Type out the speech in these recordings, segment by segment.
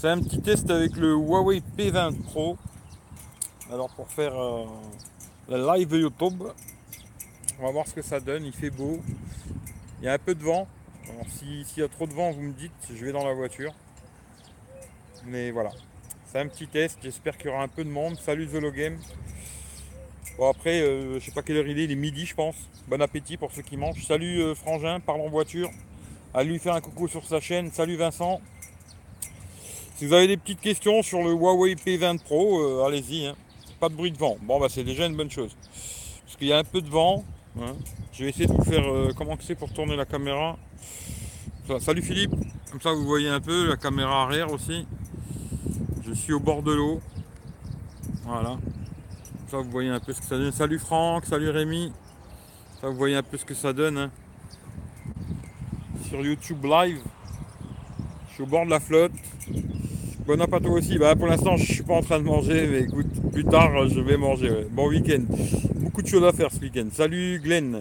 C'est un petit test avec le Huawei P20 Pro. Alors pour faire euh, la live YouTube, on va voir ce que ça donne. Il fait beau. Il y a un peu de vent. Alors s'il y a trop de vent, vous me dites, je vais dans la voiture. Mais voilà. C'est un petit test. J'espère qu'il y aura un peu de monde. Salut The Game. Bon après, euh, je sais pas quelle heure il est, il est midi je pense. Bon appétit pour ceux qui mangent. Salut euh, Frangin, parle en voiture. Allez lui faire un coucou sur sa chaîne. Salut Vincent. Si vous avez des petites questions sur le Huawei P20 Pro, euh, allez-y. Hein. Pas de bruit de vent. Bon bah c'est déjà une bonne chose. Parce qu'il y a un peu de vent. Hein. Je vais essayer de vous faire comment c'est pour tourner la caméra. salut Philippe. Comme ça vous voyez un peu la caméra arrière aussi. Je suis au bord de l'eau. Voilà. Ça, vous voyez un peu ce que ça donne. Salut Franck, salut Rémi. Ça, vous voyez un peu ce que ça donne. Hein. Sur YouTube Live. Je suis au bord de la flotte. Bon appétit aussi. Bah, pour l'instant, je suis pas en train de manger, mais écoute, plus tard, je vais manger. Bon week-end. Beaucoup de choses à faire ce week-end. Salut Glenn.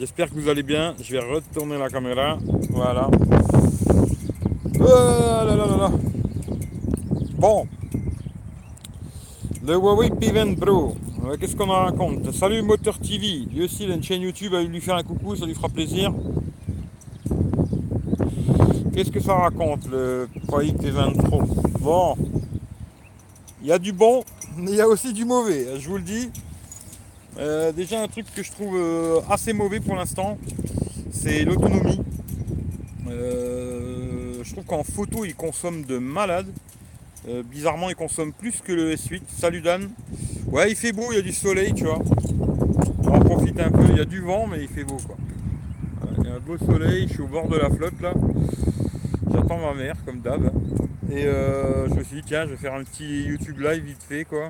J'espère que vous allez bien. Je vais retourner la caméra. Voilà. Là là là là. Bon, le Huawei P20 Pro. Euh, qu'est-ce qu'on en raconte? Salut Moteur TV. Lui aussi, il a une chaîne YouTube. Allez lui faire un coucou, ça lui fera plaisir. Qu'est-ce que ça raconte le Huawei P20 Pro Bon, il y a du bon, mais il y a aussi du mauvais, je vous le dis. Euh, déjà, un truc que je trouve euh, assez mauvais pour l'instant, c'est l'autonomie. je trouve qu'en photo, il consomme de malade. Euh, bizarrement, il consomme plus que le S8. Salut Dan. Ouais, il fait beau, il y a du soleil, tu vois. On en profite un peu. Il y a du vent, mais il fait beau, quoi. Il y a un beau soleil. Je suis au bord de la flotte, là. Ma mère, comme d'hab. Et euh, je me suis dit, tiens, je vais faire un petit YouTube live vite fait, quoi.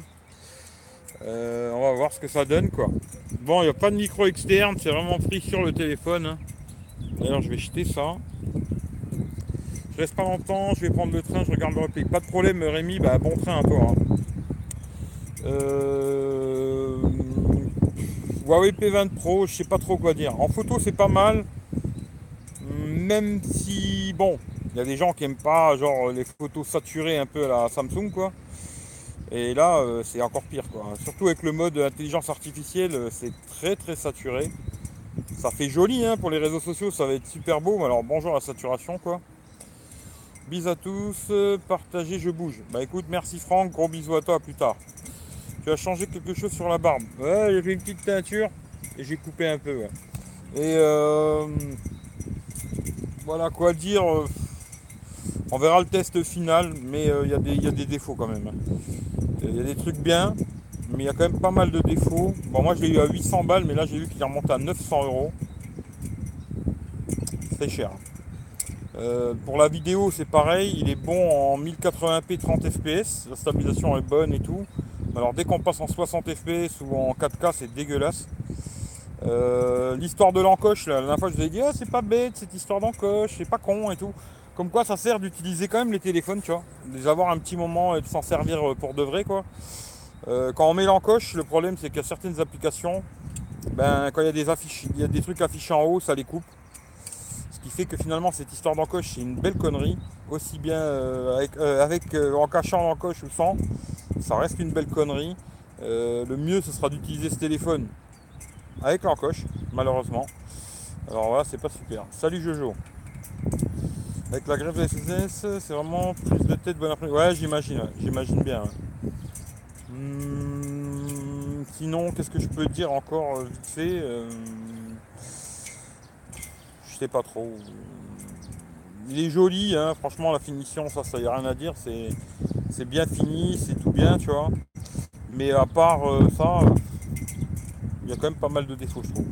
Euh, on va voir ce que ça donne, quoi. Bon, il n'y a pas de micro externe, c'est vraiment pris sur le téléphone. Hein. D'ailleurs, je vais jeter ça. Je reste pas longtemps, je vais prendre le train, je regarde le replay. Pas de problème, Rémi, bah, bon train à toi. Hein. Euh, Huawei P20 Pro, je sais pas trop quoi dire. En photo, c'est pas mal. Même si, bon, il y a des gens qui aiment pas, genre, les photos saturées un peu à la Samsung, quoi. Et là, euh, c'est encore pire, quoi. Surtout avec le mode intelligence artificielle, euh, c'est très très saturé. Ça fait joli, hein, pour les réseaux sociaux, ça va être super beau. Mais alors, bonjour la saturation, quoi. Bisous à tous, partagez, je bouge. Bah écoute, merci Franck, gros bisous à toi, à plus tard. Tu as changé quelque chose sur la barbe? Ouais, j'ai fait une petite teinture et j'ai coupé un peu. Et euh, voilà quoi dire. On verra le test final, mais euh, il y, a des défauts quand même. Il y a des trucs bien, mais il y a quand même pas mal de défauts. Bon, moi je l'ai eu à 800 balles, mais là j'ai vu qu'il est remonté à 900 euros. C'est cher. Euh, pour la vidéo, c'est pareil, il est bon en 1080p 30 fps, la stabilisation est bonne et tout. Alors dès qu'on passe en 60 fps ou en 4K, c'est dégueulasse. Euh, l'histoire de l'encoche, la dernière fois je vous ai dit, ah, c'est pas bête cette histoire d'encoche, c'est pas con et tout. Comme quoi ça sert d'utiliser quand même les téléphones, tu vois, de avoir un petit moment et de s'en servir pour de vrai, quoi. Euh, quand on met l'encoche, le problème c'est qu'il y a certaines applications, ben, quand il y, a des affiches, il y a des trucs affichés en haut, ça les coupe qui fait que finalement cette histoire d'encoche c'est une belle connerie, aussi bien euh, avec, euh, avec euh, en cachant l'encoche ou sans, ça reste une belle connerie. le mieux ce sera d'utiliser ce téléphone avec l'encoche, malheureusement. Alors voilà, c'est pas super. Salut Jojo. Avec la grève de SNCF, c'est vraiment plus de tête bon après. Ouais, j'imagine, j'imagine bien. Hmm, sinon, qu'est-ce que je peux dire encore vite fait je sais pas trop. Il est joli, hein, franchement la finition, ça, ça y a rien à dire, c'est bien fini, c'est tout bien, tu vois. Mais à part euh, ça, il y a quand même pas mal de défauts, je trouve.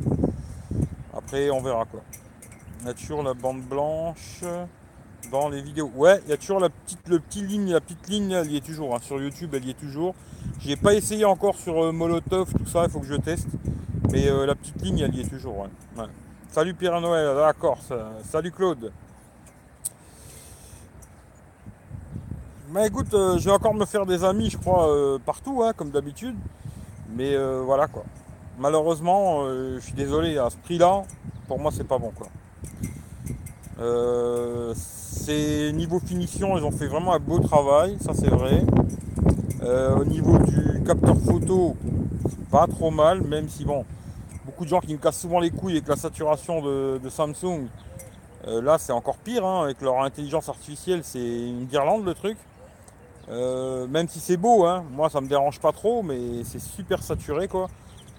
Après, on verra quoi. Toujours la bande blanche dans les vidéos. Ouais, il y a toujours la petite, le petit ligne, la petite ligne, elle y est toujours. Hein. Sur YouTube, elle y est toujours. J'ai pas essayé encore sur euh, Molotov, tout ça, il faut que je teste. Mais euh, la petite ligne, elle y est toujours. Salut Pierre Noël, d'accord. Salut Claude. Mais écoute, euh, je vais encore me faire des amis, je crois, euh, partout, hein, comme d'habitude. Mais voilà quoi. Malheureusement, je suis désolé, à ce prix-là, pour moi, c'est pas bon quoi. C'est niveau finition, ils ont fait vraiment un beau travail, ça c'est vrai. Euh, au niveau du capteur photo, pas trop mal, même si bon, beaucoup de gens qui me cassent souvent les couilles avec la saturation de, Samsung. Euh, là c'est encore pire, hein, avec leur intelligence artificielle, c'est une guirlande le truc. même si c'est beau, hein, moi ça me dérange pas trop, mais c'est super saturé quoi.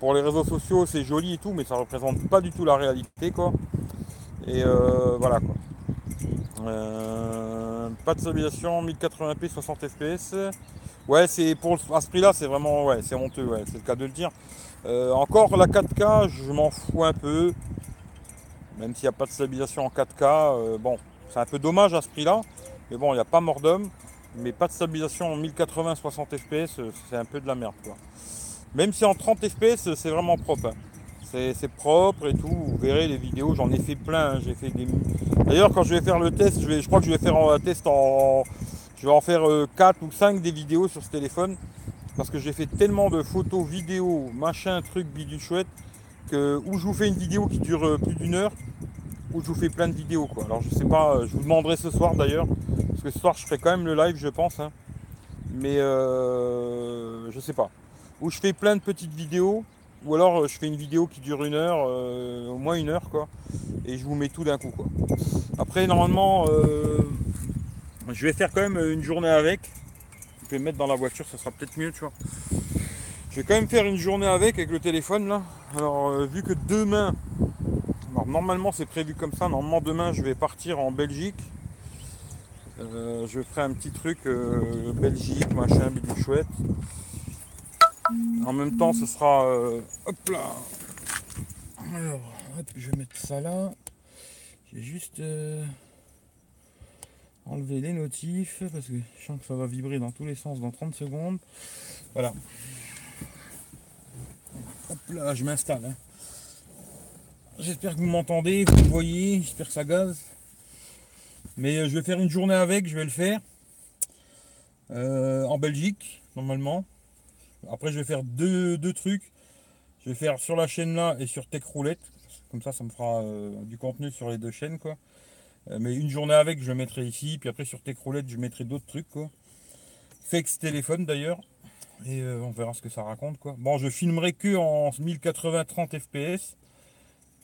Pour les réseaux sociaux c'est joli et tout, mais ça représente pas du tout la réalité quoi. Et euh, voilà quoi. Euh, pas de stabilisation, 1080p, 60 fps. Ouais, c'est pour à ce prix-là, c'est vraiment ouais, c'est honteux, ouais, c'est le cas de le dire. Euh, encore la 4K, je m'en fous un peu. Même s'il n'y a pas de stabilisation en 4K, bon, c'est un peu dommage à ce prix-là. Mais bon, il n'y a pas mort d'homme. Mais pas de stabilisation en 1080 60 fps, c'est un peu de la merde quoi. Même si en 30 fps, c'est vraiment propre. Hein. C'est propre et tout. Vous verrez les vidéos, j'en ai fait plein. Hein. J'ai fait des. D'ailleurs, quand je vais faire le test, je, crois que je vais faire un test en. Je vais en faire 4 euh, ou 5 des vidéos sur ce téléphone. Parce que j'ai fait tellement de photos, vidéos, machin, truc, bidule chouette. Que je vous fais une vidéo qui dure euh, plus d'une heure, ou je vous fais plein de vidéos quoi. Alors je sais pas, euh, je vous demanderai ce soir d'ailleurs. Parce que ce soir je ferai quand même le live je pense. Hein. Mais euh, je sais pas. Où je fais plein de petites vidéos ou alors euh, je fais une vidéo qui dure une heure, euh, au moins une heure quoi, et je vous mets tout d'un coup quoi. Après normalement euh, je vais faire quand même une journée avec. Je vais mettre dans la voiture, ça sera peut-être mieux tu vois. Je vais quand même faire une journée avec avec le téléphone là. Alors vu que demain, normalement c'est prévu comme ça, normalement demain je vais partir en Belgique. je ferai un petit truc Belgique, machin, bidou chouette. En même temps, ce sera. Euh, hop là Alors, je vais mettre ça là. J'ai juste euh, enlevé les notifs parce que je sens que ça va vibrer dans tous les sens dans 30 secondes. Voilà. Hop là, je m'installe. Hein. J'espère que vous m'entendez, vous me voyez, j'espère que ça gaze. Mais euh, je vais faire une journée avec, je vais le faire. en Belgique, normalement. Après, je vais faire deux, trucs. Je vais faire sur la chaîne là et sur Tech Roulette. Comme ça, ça me fera euh, du contenu sur les deux chaînes. Euh, mais une journée avec, je mettrai ici. Puis après, sur Tech Roulette, je mettrai d'autres trucs. quoi. Téléphone d'ailleurs. Et euh, on verra ce que ça raconte. quoi. Bon, je filmerai que en 1080 30 fps.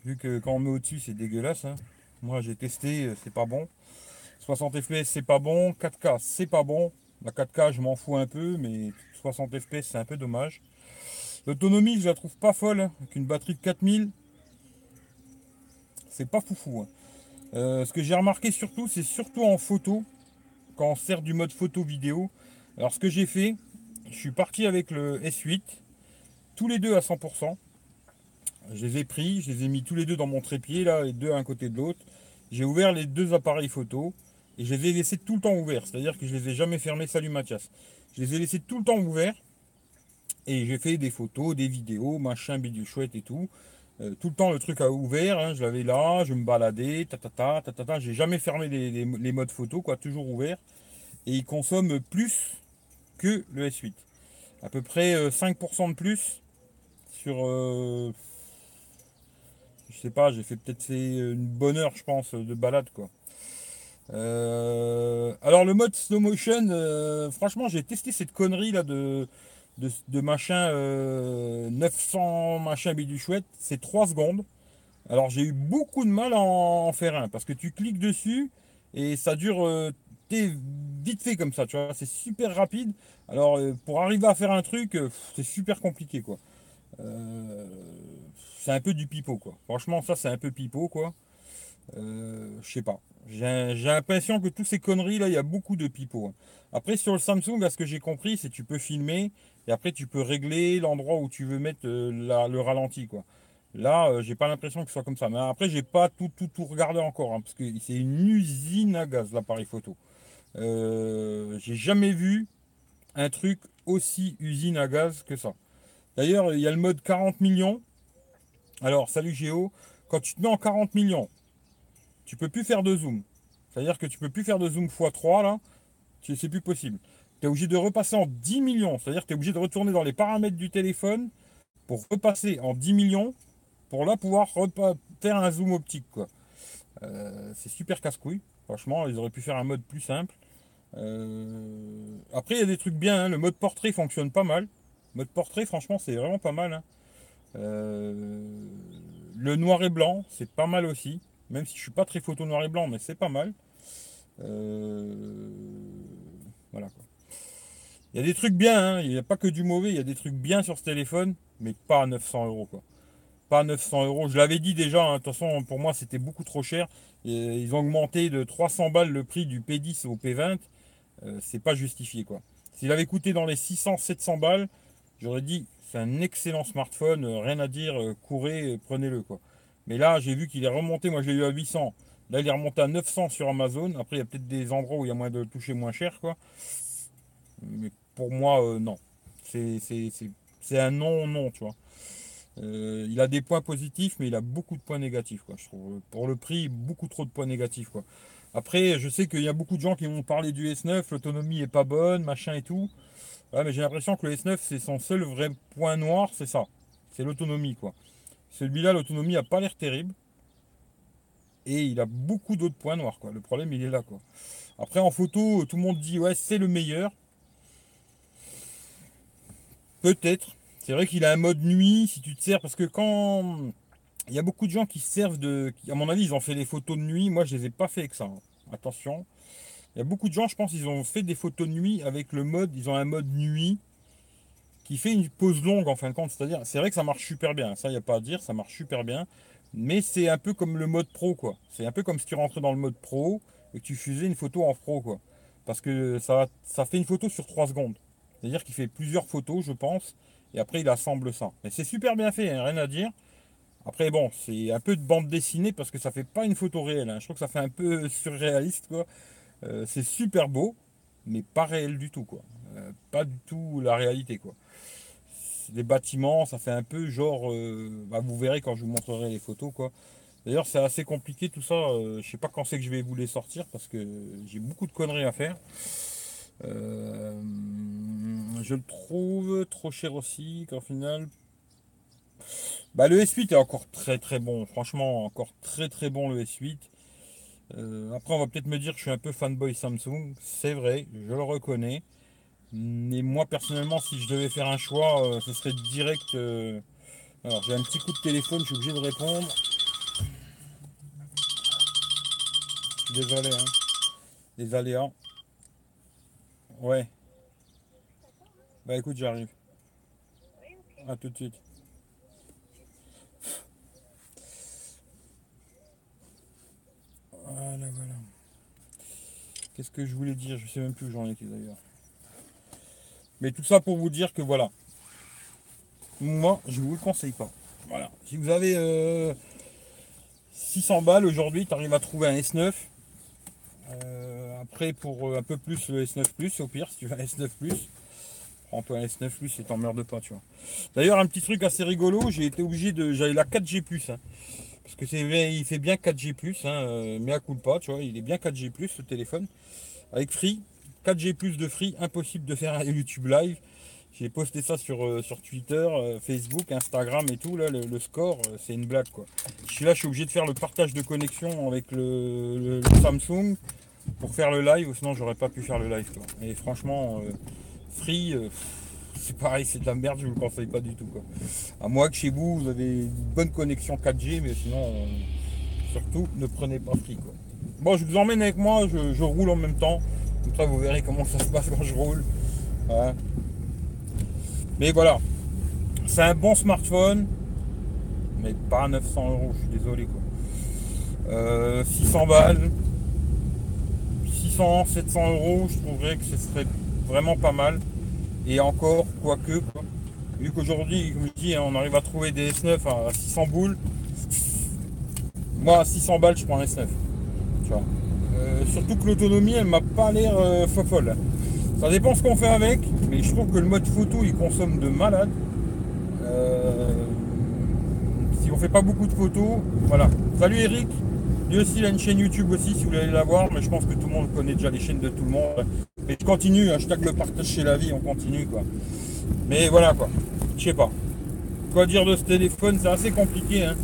Vu que quand on met au-dessus, c'est dégueulasse. Hein. Moi, j'ai testé, c'est pas bon. 60 fps, c'est pas bon. 4K, c'est pas bon. La 4K, je m'en fous un peu, mais 60 fps, c'est un peu dommage. L'autonomie, je la trouve pas folle. Avec une batterie de 4000, c'est pas foufou. Hein. Euh, ce que j'ai remarqué surtout, c'est surtout en photo, quand on sert du mode photo vidéo. Alors, ce que j'ai fait, je suis parti avec le S8, tous les deux à 100%. Je les ai pris, je les ai mis tous les deux dans mon trépied, là, les deux à un côté de l'autre. J'ai ouvert les deux appareils photo. Et je les ai laissés tout le temps ouverts. C'est-à-dire que je les ai jamais fermés. Salut Mathias. Je les ai laissés tout le temps ouverts. Et j'ai fait des photos, des vidéos, machin, bidule chouette et tout. Euh, tout le temps le truc a ouvert, hein. je l'avais là, je me baladais, ta ta J'ai jamais fermé les, modes photo, quoi, toujours ouvert. Et il consomme plus que le S8. À peu près 5% euh, de plus sur. Euh, je sais pas, j'ai fait peut-être une bonne heure, je pense, de balade, quoi. Euh, alors le mode slow motion, euh, franchement j'ai testé cette connerie là de, de, machin 900 euh, machin du chouette, c'est 3 secondes. Alors j'ai eu beaucoup de mal à en, faire un parce que tu cliques dessus et ça dure vite fait comme ça, tu vois, c'est super rapide. Alors pour arriver à faire un truc, c'est super compliqué quoi. c'est un peu du pipeau quoi. Franchement ça c'est un peu pipeau quoi. je sais pas. J'ai l'impression que toutes ces conneries là, il y a beaucoup de pipeaux. Hein. Après sur le Samsung, à ce que j'ai compris, c'est tu peux filmer et après tu peux régler l'endroit où tu veux mettre euh, le ralenti quoi. Là, euh, j'ai pas l'impression que ce soit comme ça. Mais après, j'ai pas tout, tout, tout regardé encore hein, parce que c'est une usine à gaz l'appareil photo. Euh, j'ai jamais vu un truc aussi usine à gaz que ça. D'ailleurs, il y a le mode 40 millions. Alors, salut Géo. Quand tu te mets en 40 millions, tu peux plus faire de zoom. C'est-à-dire que tu peux plus faire de zoom x3 là, c'est plus possible. Tu es obligé de repasser en 10 millions, c'est-à-dire que tu es obligé de retourner dans les paramètres du téléphone pour repasser en 10 millions pour là pouvoir faire un zoom optique quoi. Euh, c'est super casse-couille. Franchement, ils auraient pu faire un mode plus simple. Après, il y a des trucs bien. Hein. Le mode portrait fonctionne pas mal. Mode portrait, franchement, c'est vraiment pas mal. Hein. le noir et blanc, c'est pas mal aussi. Même si je suis pas très photo noir et blanc, mais c'est pas mal. voilà quoi. Il y a des trucs bien, hein. il n'y a pas que du mauvais, il y a des trucs bien sur ce téléphone, mais pas à 900 euros. Pas à 900 euros. Je l'avais dit déjà, hein. de toute façon pour moi c'était beaucoup trop cher. ils ont augmenté de 300 balles le prix du P10 au P20. Euh, c'est pas justifié quoi. S'il avait coûté dans les 600-700 balles, j'aurais dit c'est un excellent smartphone, euh, rien à dire, euh, courez, prenez-le quoi. Mais là j'ai vu qu'il est remonté, moi je l'ai eu à 800. Là il est remonté à 900 sur Amazon. Après il y a peut-être des endroits où il y a moins de toucher moins cher quoi. Mais pour moi, euh, non. C'est un non-non, tu vois. Euh, il a des points positifs, mais il a beaucoup de points négatifs, quoi, je trouve. Pour le prix, beaucoup trop de points négatifs, quoi. Après, je sais qu'il y a beaucoup de gens qui vont parler du S9, l'autonomie est pas bonne, machin et tout. mais j'ai l'impression que le S9, c'est son seul vrai point noir, c'est ça. C'est l'autonomie, quoi. Celui-là, l'autonomie a pas l'air terrible. Et il a beaucoup d'autres points noirs. Le problème, il est là. Après, en photo, tout le monde dit, ouais, c'est le meilleur. Peut-être. C'est vrai qu'il a un mode nuit si tu te sers. Parce que quand. Il y a beaucoup de gens qui se servent de. À mon avis, ils ont fait des photos de nuit. Moi, je les ai pas fait avec ça. Hein. Attention. Il y a beaucoup de gens, je pense, ils ont fait des photos de nuit avec le mode. Ils ont un mode nuit qui fait une pause longue en fin de compte. C'est-à-dire, c'est vrai que ça marche super bien. Ça, il n'y a pas à dire. Ça marche super bien. Mais c'est un peu comme le mode pro, quoi. C'est un peu comme si tu rentrais dans le mode pro et que tu faisais une photo en pro, quoi. Parce que ça, ça fait une photo sur 3 secondes. C'est-à-dire qu'il fait plusieurs photos, je pense, et après il assemble ça. Mais c'est super bien fait, hein, rien à dire. Après, bon, c'est un peu de bande dessinée parce que ça fait pas une photo réelle. Hein. Je trouve que ça fait un peu surréaliste, quoi. Euh, c'est super beau, mais pas réel du tout, quoi. Euh, pas du tout la réalité, quoi. Les bâtiments, ça fait un peu genre. Euh, bah, vous verrez quand je vous montrerai les photos, quoi. D'ailleurs, c'est assez compliqué tout ça. je sais pas quand c'est que je vais vous les sortir parce que j'ai beaucoup de conneries à faire. Euh, je le trouve trop cher aussi, qu'en final. Bah, le S8 est encore très très bon, franchement, encore très très bon le S8. Euh, après, on va peut-être me dire que je suis un peu fanboy Samsung, c'est vrai, je le reconnais. Mais moi, personnellement, si je devais faire un choix, euh, ce serait direct. Alors, j'ai un petit coup de téléphone, je suis obligé de répondre. Désolé, hein. Les aléas. Ouais. Bah écoute, j'arrive. A tout de suite. Qu'est-ce que je voulais dire? Je sais même plus où j'en étais d'ailleurs. Mais tout ça pour vous dire que voilà. Moi, je vous le conseille pas. Voilà. Si vous avez 600 euh, balles aujourd'hui, tu arrives à trouver un S9. Euh, après, pour euh, un peu plus le S9 Plus, au pire, si tu veux un S9 Plus, prends-toi un S9 Plus et t'emmerde pas, tu vois. D'ailleurs, un petit truc assez rigolo, j'ai été obligé de. J'avais la 4G hein. Parce que c'est il fait bien 4G hein, euh, mais à coup de pas, tu vois, il est bien 4G ce téléphone. Avec Free, 4G de Free, impossible de faire un YouTube live. J'ai posté ça sur, sur Twitter, Facebook, Instagram et tout. Là, le, score, c'est une blague quoi. Je suis là, je suis obligé de faire le partage de connexion avec le Samsung pour faire le live, sinon j'aurais pas pu faire le live. Et franchement, euh, Free, euh, c'est pareil, c'est de la merde, je vous le conseille pas du tout. À moins que chez vous, vous avez une bonne connexion 4G, mais sinon, euh, surtout, ne prenez pas Free. Quoi. Bon, je vous emmène avec moi, je, roule en même temps. Comme ça, vous verrez comment ça se passe quand je roule. Mais voilà, c'est un bon smartphone, mais pas 900 euros, je suis désolé. Quoi. 600 balles, 600, 700 euros, je trouverais que ce serait vraiment pas mal. Et encore, quoique, quoi. vu qu'aujourd'hui, comme je dis, on arrive à trouver des S9 à 600 boules, moi à 600 balles, je prends un S9. Euh, surtout que l'autonomie, elle m'a pas l'air euh, folle. Ça dépend ce qu'on fait avec, mais je trouve que le mode photo, il consomme de malade. Euh, si on fait pas beaucoup de photos, voilà. Salut Eric lui aussi, il a une chaîne YouTube aussi, si vous voulez la voir, mais je pense que tout le monde connaît déjà les chaînes de tout le monde. Mais je continue, hashtag le partage chez la vie, on continue quoi. Mais voilà quoi, je sais pas. Quoi dire de ce téléphone, c'est assez compliqué. Hein.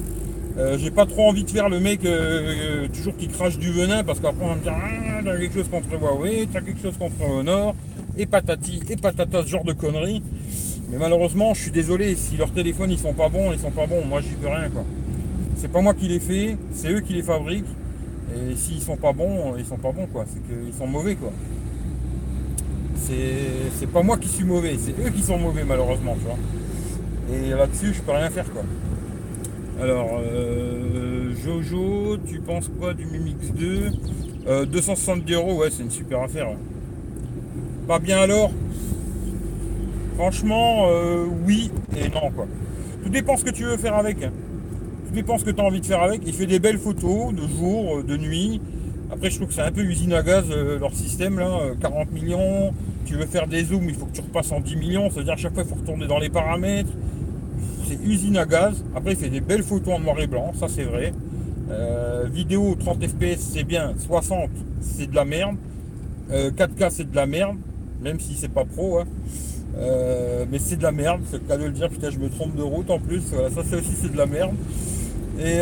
Euh, j'ai pas trop envie de faire le mec euh, euh, toujours qui crache du venin parce qu'après on va me dire ah, t'as quelque chose contre Huawei, t'as quelque chose contre Honor, et patati, et patata, ce genre de conneries. Mais malheureusement, je suis désolé, si leurs téléphones ils sont pas bons, ils sont pas bons. Moi j'y peux rien quoi. C'est pas moi qui les fais, c'est eux qui les fabriquent. Et s'ils sont pas bons, ils sont pas bons quoi. C'est qu'ils sont mauvais quoi. C'est pas moi qui suis mauvais, c'est eux qui sont mauvais malheureusement. Et là-dessus, je peux rien faire. Alors, euh, Jojo, tu penses quoi du Mimix 2 euh, 270 euros, ouais, c'est une super affaire. Pas bien alors? Franchement, euh, oui et non quoi. Tout dépend ce que tu veux faire avec. Tout dépend ce que tu as envie de faire avec. Il fait des belles photos de jour, de nuit. Après, je trouve que c'est un peu usine à gaz leur système là. 40 millions. Tu veux faire des zooms, il faut que tu repasses en 10 millions. Ça veut dire à chaque fois il faut retourner dans les paramètres c'est usine à gaz. Après, il fait des belles photos en noir et blanc, ça c'est vrai. Euh, vidéo 30 fps, c'est bien. 60, c'est de la merde. 4K, euh, c'est de la merde. Même si c'est pas pro. Hein. Euh, mais c'est de la merde, c'est le cas de le dire. Putain, je me trompe de route en plus. ça, c'est aussi c'est de la merde. Et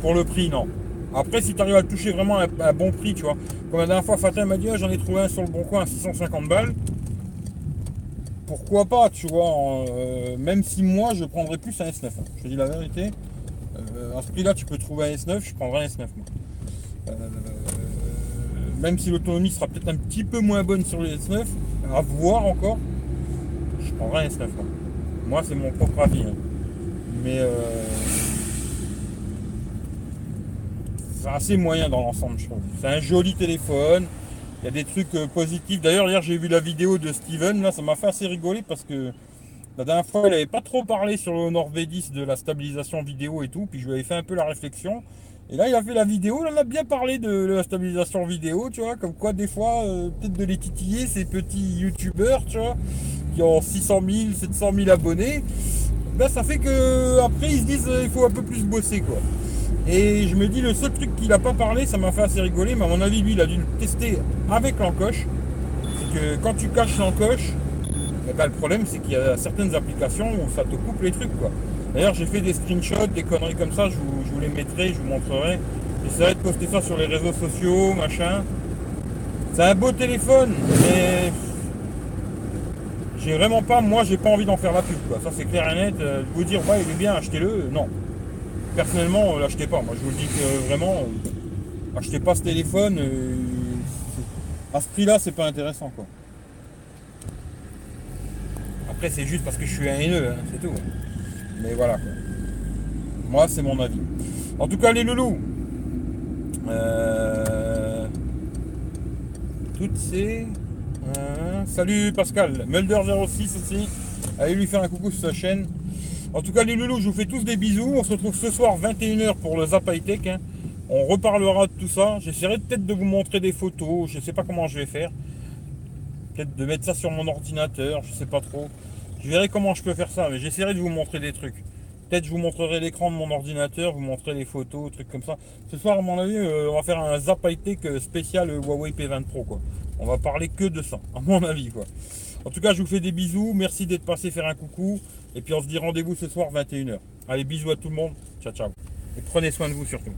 pour le prix, non. Après, si tu arrives à toucher vraiment un, bon prix, tu vois. Comme la dernière fois, Fatin m'a dit, ah, j'en ai trouvé un sur le bon coin à 650 balles pourquoi pas, tu vois, euh, même si moi je prendrais plus un S9. Hein. Je te dis la vérité. Euh, à ce prix-là, tu peux trouver un S9, je prendrais un S9. Euh, même si l'autonomie sera peut-être un petit peu moins bonne sur les S9, à voir encore, je prendrais un S9. Moi, c'est mon propre avis. Hein. Mais c'est assez moyen dans l'ensemble, je trouve. C'est un joli téléphone. Il y a des trucs euh, positifs. D'ailleurs, hier, j'ai vu la vidéo de Steven. Là, ça m'a fait assez rigoler parce que la dernière fois, il n'avait pas trop parlé sur le Honor V10 de la stabilisation vidéo et tout. Puis je lui avais fait un peu la réflexion. Et là, il a fait la vidéo. Il en a bien parlé de la stabilisation vidéo, tu vois. Comme quoi, des fois, euh, peut-être de les titiller, ces petits youtubeurs, tu vois, qui ont 600 000, 700 000 abonnés. Ben, ça fait que après ils se disent euh, il faut un peu plus bosser, quoi. Et je me dis, le seul truc qu'il n'a pas parlé, ça m'a fait assez rigoler, mais à mon avis, lui, il a dû le tester avec l'encoche. C'est que quand tu caches l'encoche, eh ben, le problème, c'est qu'il y a certaines applications où ça te coupe les trucs. quoi. D'ailleurs, j'ai fait des screenshots, des conneries comme ça, je vous, les mettrai, je vous montrerai. J'essaierai de poster ça sur les réseaux sociaux, machin. C'est un beau téléphone, mais j'ai vraiment pas, moi j'ai pas envie d'en faire la pub. Ça c'est clair et net. Euh, de vous dire, ouais, il est bien, achetez-le. Non personnellement, euh, l'achetez pas. Moi, je vous le dis que vraiment, euh, achetez pas ce téléphone. Euh, à ce prix-là, c'est pas intéressant, quoi. Après, c'est juste parce que je suis un haineux, hein, c'est tout. Mais voilà, Moi, c'est mon avis. En tout cas, les loulous. toutes ces. salut Pascal. Mulder06 aussi. Allez lui faire un coucou sur sa chaîne. En tout cas, les loulous, je vous fais tous des bisous. On se retrouve ce soir 21h pour le Zap Tech. Hein. On reparlera de tout ça. J'essaierai peut-être de vous montrer des photos. Je ne sais pas comment je vais faire. Peut-être de mettre ça sur mon ordinateur. Je ne sais pas trop. Je verrai comment je peux faire ça. Mais j'essaierai de vous montrer des trucs. Peut-être je vous montrerai l'écran de mon ordinateur, vous montrerai les photos, trucs comme ça. Ce soir, à mon avis, euh, on va faire un Zap Tech spécial Huawei P20 Pro. Quoi. On va parler que de ça, à mon avis. quoi. En tout cas, je vous fais des bisous. Merci d'être passé faire un coucou. Et puis on se dit rendez-vous ce soir 21h. Allez, bisous à tout le monde. Ciao, ciao. Et prenez soin de vous surtout.